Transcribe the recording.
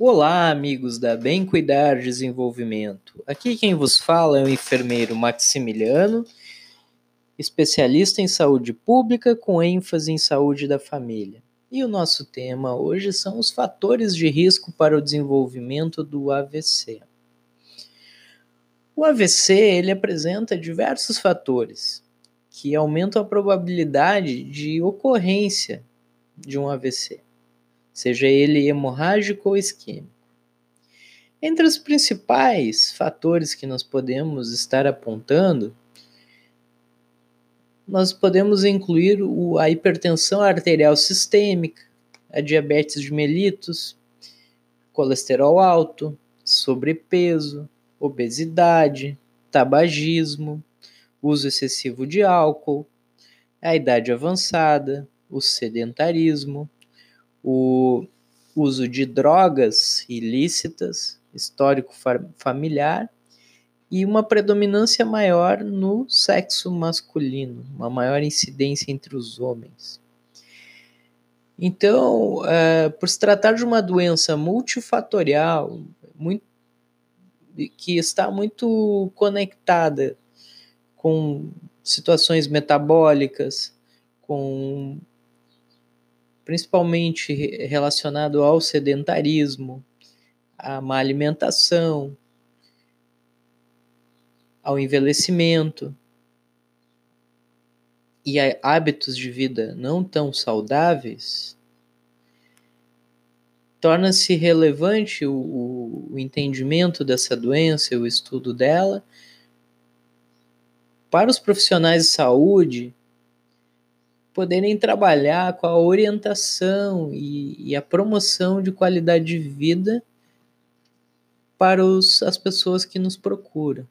Olá, amigos da Bem Cuidar Desenvolvimento. Aqui quem vos fala é o enfermeiro Maximiliano, especialista em saúde pública com ênfase em saúde da família. E o nosso tema hoje são os fatores de risco para o desenvolvimento do AVC. O AVC ele apresenta diversos fatores que aumentam a probabilidade de ocorrência de um AVC seja ele hemorrágico ou isquêmico. Entre os principais fatores que nós podemos estar apontando, nós podemos incluir a hipertensão arterial sistêmica, a diabetes de mellitus, colesterol alto, sobrepeso, obesidade, tabagismo, uso excessivo de álcool, a idade avançada, o sedentarismo, o uso de drogas ilícitas, histórico familiar e uma predominância maior no sexo masculino, uma maior incidência entre os homens. Então, é, por se tratar de uma doença multifatorial, muito, que está muito conectada com situações metabólicas, com principalmente relacionado ao sedentarismo, à má alimentação, ao envelhecimento e a hábitos de vida não tão saudáveis, torna-se relevante o, o, entendimento dessa doença, o estudo dela, para os profissionais de saúde poderem trabalhar com a orientação e, e a promoção de qualidade de vida para os, as pessoas que nos procuram.